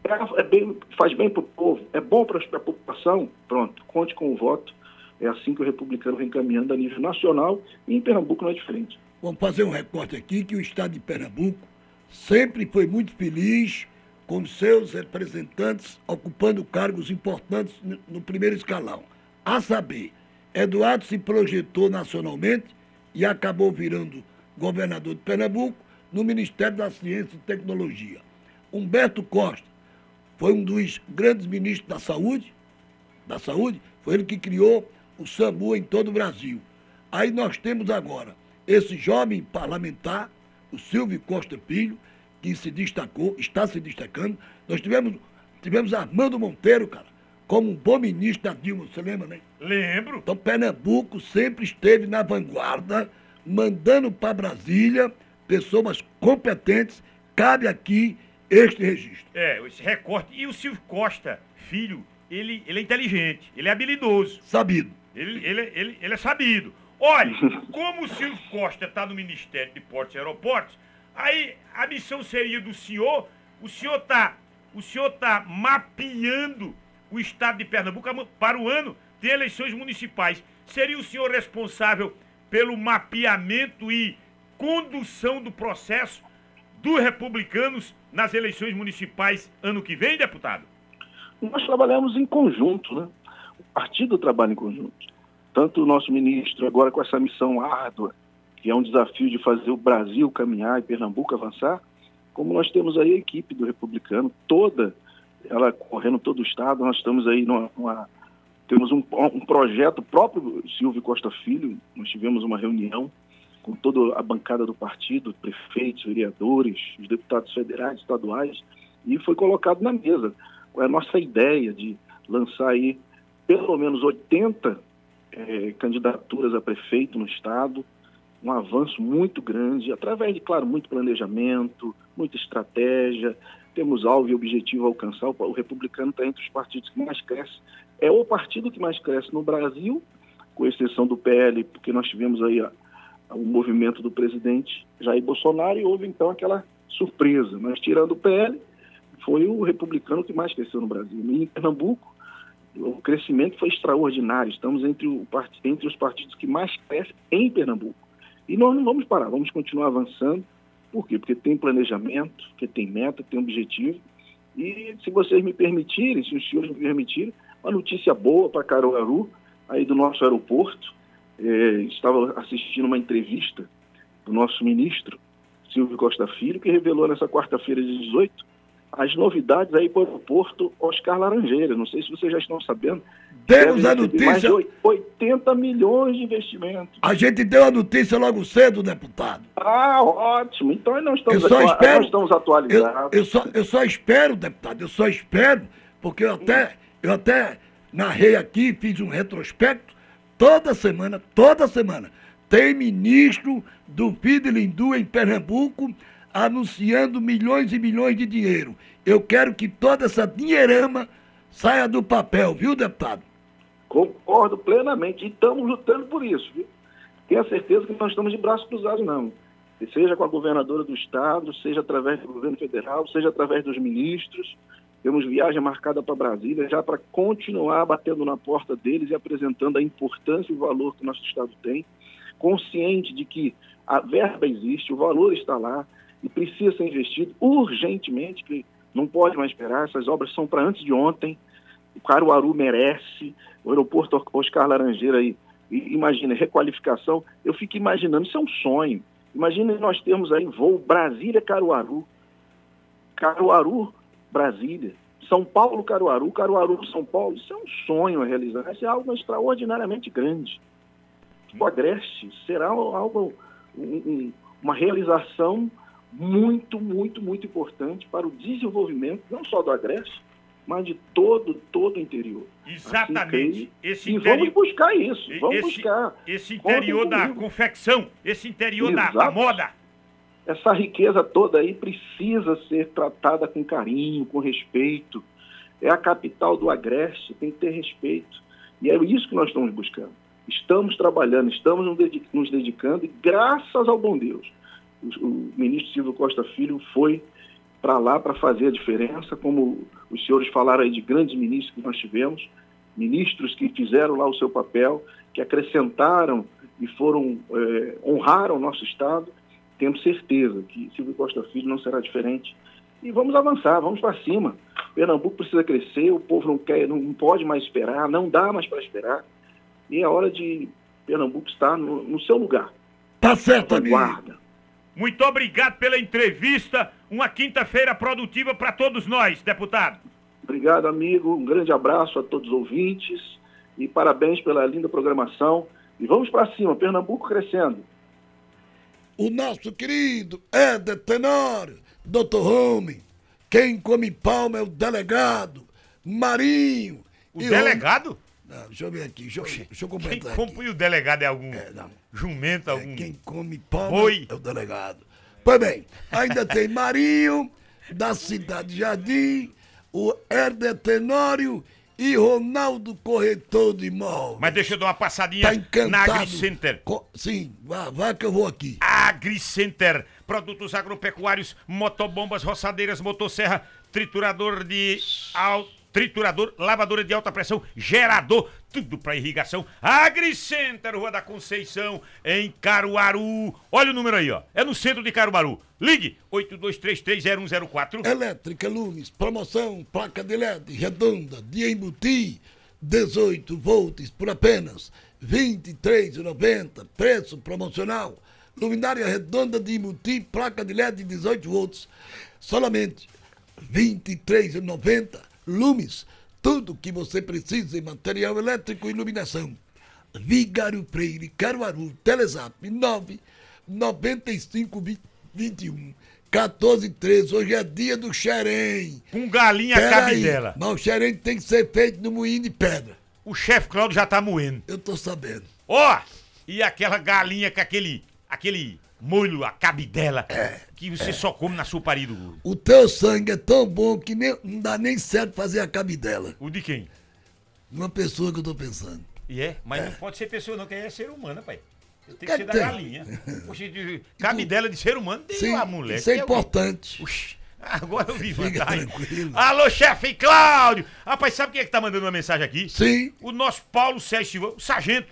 É, é bem, faz bem para o povo, é bom para a população? Pronto, conte com o voto. É assim que o republicano vem caminhando a nível nacional e em Pernambuco não é diferente. Vamos fazer um recorte aqui que o Estado de Pernambuco sempre foi muito feliz com seus representantes ocupando cargos importantes no primeiro escalão. A saber, Eduardo se projetou nacionalmente e acabou virando governador de Pernambuco no Ministério da Ciência e Tecnologia. Humberto Costa foi um dos grandes ministros da saúde, da saúde, foi ele que criou o SAMU em todo o Brasil. Aí nós temos agora esse jovem parlamentar, o Silvio Costa Filho, que se destacou, está se destacando. Nós tivemos, tivemos Armando Monteiro, cara, como um bom ministro da Dilma, você lembra, né? Lembro. Então, Pernambuco sempre esteve na vanguarda, mandando para Brasília pessoas competentes. Cabe aqui este registro. É, esse recorte. E o Silvio Costa, filho, ele, ele é inteligente, ele é habilidoso. Sabido. Ele, ele, ele, ele é sabido. Olha, <laughs> como o Silvio Costa está no Ministério de Portos e Aeroportos, Aí a missão seria do senhor, o senhor está o senhor tá mapeando o estado de Pernambuco para o ano de eleições municipais. Seria o senhor responsável pelo mapeamento e condução do processo dos republicanos nas eleições municipais ano que vem, deputado? Nós trabalhamos em conjunto, né? O partido trabalha em conjunto. Tanto o nosso ministro, agora com essa missão árdua, que é um desafio de fazer o Brasil caminhar e Pernambuco avançar, como nós temos aí a equipe do republicano toda, ela correndo todo o estado, nós estamos aí numa, numa temos um, um projeto próprio Silvio Costa Filho, nós tivemos uma reunião com toda a bancada do partido, prefeitos, vereadores, os deputados federais, estaduais, e foi colocado na mesa. É a nossa ideia de lançar aí pelo menos 80 eh, candidaturas a prefeito no estado, um avanço muito grande, através de, claro, muito planejamento, muita estratégia, temos alvo e objetivo a alcançar, o republicano está entre os partidos que mais cresce, é o partido que mais cresce no Brasil, com exceção do PL, porque nós tivemos aí o movimento do presidente Jair Bolsonaro e houve então aquela surpresa, mas tirando o PL, foi o republicano que mais cresceu no Brasil. Em Pernambuco, o crescimento foi extraordinário, estamos entre, o, entre os partidos que mais crescem em Pernambuco. E nós não vamos parar, vamos continuar avançando. Por quê? Porque tem planejamento, porque tem meta, tem objetivo. E se vocês me permitirem, se os senhores me permitirem, uma notícia boa para Caruaru, aí do nosso aeroporto. É, estava assistindo uma entrevista do nosso ministro, Silvio Costa Filho, que revelou nessa quarta-feira de 18 as novidades aí para o aeroporto Oscar Laranjeira. Não sei se vocês já estão sabendo. Temos a notícia. Mais de 80 milhões de investimentos. A gente deu a notícia logo cedo, deputado. Ah, ótimo. Então nós estamos, eu só espero, nós estamos atualizados. Eu, eu, só, eu só espero, deputado, eu só espero, porque eu até, eu até narrei aqui, fiz um retrospecto. Toda semana, toda semana, tem ministro do Fidelindu em Pernambuco anunciando milhões e milhões de dinheiro. Eu quero que toda essa dinheirama saia do papel, viu, deputado? Concordo plenamente e estamos lutando por isso, viu? Tenha certeza que nós estamos de braços cruzados, não. Seja com a governadora do estado, seja através do governo federal, seja através dos ministros. Temos viagem marcada para Brasília já para continuar batendo na porta deles e apresentando a importância e o valor que o nosso estado tem, consciente de que a verba existe, o valor está lá, e precisa ser investido urgentemente, que não pode mais esperar. Essas obras são para antes de ontem. O Caruaru merece, o aeroporto Oscar Laranjeira aí, imagina, requalificação. Eu fico imaginando, isso é um sonho. Imagina nós termos aí voo Brasília-Caruaru, Caruaru-Brasília, São Paulo-Caruaru, Caruaru-São Paulo. Isso é um sonho a realizar, isso é algo extraordinariamente grande. O Agreste será algo, um, uma realização muito, muito, muito importante para o desenvolvimento, não só do Agreste, mas de todo, todo o interior. Exatamente. Assim, esse e vamos buscar isso, vamos esse, buscar. Esse interior da confecção, esse interior da, da, moda. Essa riqueza toda aí precisa ser tratada com carinho, com respeito. É a capital do Agreste, tem que ter respeito. E é isso que nós estamos buscando. Estamos trabalhando, estamos nos dedicando, e graças ao bom Deus, o ministro Silvio Costa Filho foi para lá para fazer a diferença, como os senhores falaram aí de grandes ministros que nós tivemos, ministros que fizeram lá o seu papel, que acrescentaram e foram é, honraram o nosso Estado, temos certeza que Silvio Costa Filho não será diferente. E vamos avançar, vamos para cima. Pernambuco precisa crescer, o povo não quer, não pode mais esperar, não dá mais para esperar. E é hora de Pernambuco estar no, no seu lugar. Tá certo, amigo. Muito obrigado pela entrevista. Uma quinta-feira produtiva para todos nós, deputado. Obrigado, amigo. Um grande abraço a todos os ouvintes e parabéns pela linda programação. E vamos para cima, Pernambuco crescendo. O nosso querido Éder Tenório, doutor Home, quem come palma é o delegado, Marinho. O delegado? Não, deixa eu ver aqui, deixa, eu, deixa eu completar. Quem compõe o delegado é algum é, jumento, é, algum. Quem come palma é o delegado. Pois bem, ainda tem Marinho, da Cidade Jardim, o Herder Tenório e Ronaldo Corretor de Imóveis. Mas deixa eu dar uma passadinha tá na AgriCenter. Co sim, vá, vá que eu vou aqui. AgriCenter, produtos agropecuários, motobombas, roçadeiras, motosserra, triturador de alto triturador, lavadora de alta pressão, gerador, tudo para irrigação. Agricenter, Rua da Conceição, em Caruaru. Olha o número aí, ó. É no centro de Caruaru. Ligue 82330104. Elétrica Lumes, promoção, placa de LED redonda, de embutir, 18 volts por apenas R$ 23,90, preço promocional. Luminária redonda de embutir, placa de LED de 18 volts, solamente R$ 23,90. Lumes, tudo que você precisa em material elétrico e iluminação. Vigário Freire, Caruaru, Telezap 9 95 21 14 13. Hoje é dia do xerém. Com galinha Pera cabe aí, dela. Mas o xerém tem que ser feito no moinho de pedra. O chefe Cláudio já tá moendo. Eu tô sabendo. Ó, e aquela galinha com aquele, aquele molho, a cabidela, que você só come na suparia do gordo. O teu sangue é tão bom que nem- não dá nem certo fazer a cabidela. O de quem? Uma pessoa que eu tô pensando. E é? Mas não pode ser pessoa não, que é ser humano, pai. Tem que Que ser da tem? galinha. <laughs> Poxa, de- cabidela de ser humano, tem Sim, a mulher. isso é importante. Oxi, agora eu vi Fica vantagem. Alô, chefe Cláudio! Rapaz, sabe quem é que tá mandando uma mensagem aqui? Sim. O nosso Paulo Sérgio Silva, o sargento.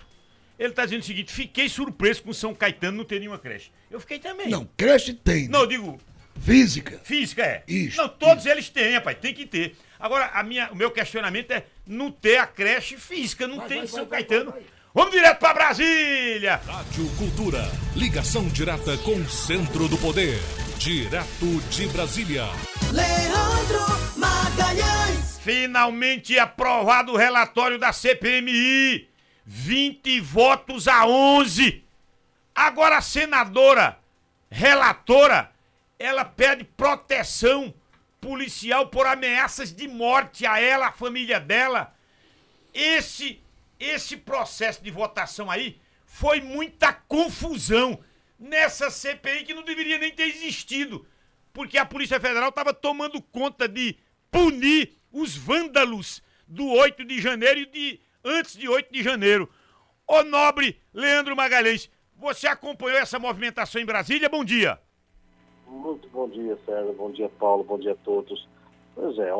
Ele tá dizendo o seguinte: fiquei surpreso com São Caetano não ter nenhuma creche. Eu fiquei também. Não, creche tem. Não, eu digo, Física. Física é. Isso, Não, todos eles têm, rapaz, tem que ter. Agora, a minha, o meu questionamento é não ter a creche física, não tem em São Caetano. Vamos direto pra Brasília! Rádio Cultura. Ligação direta com o centro do poder. Direto de Brasília. Leandro Magalhães. Finalmente aprovado o relatório da CPMI. 20 votos a 11. Agora a senadora relatora, ela pede proteção policial por ameaças de morte a ela, a família dela. Esse esse processo de votação aí foi muita confusão nessa CPI que não deveria nem ter existido, porque a Polícia Federal estava tomando conta de punir os vândalos do 8 de janeiro e de antes de 8 de janeiro. Ô nobre Leandro Magalhães, você acompanhou essa movimentação em Brasília? Bom dia. Muito bom dia, Sérgio. Bom dia, Paulo. Bom dia a todos. Pois é,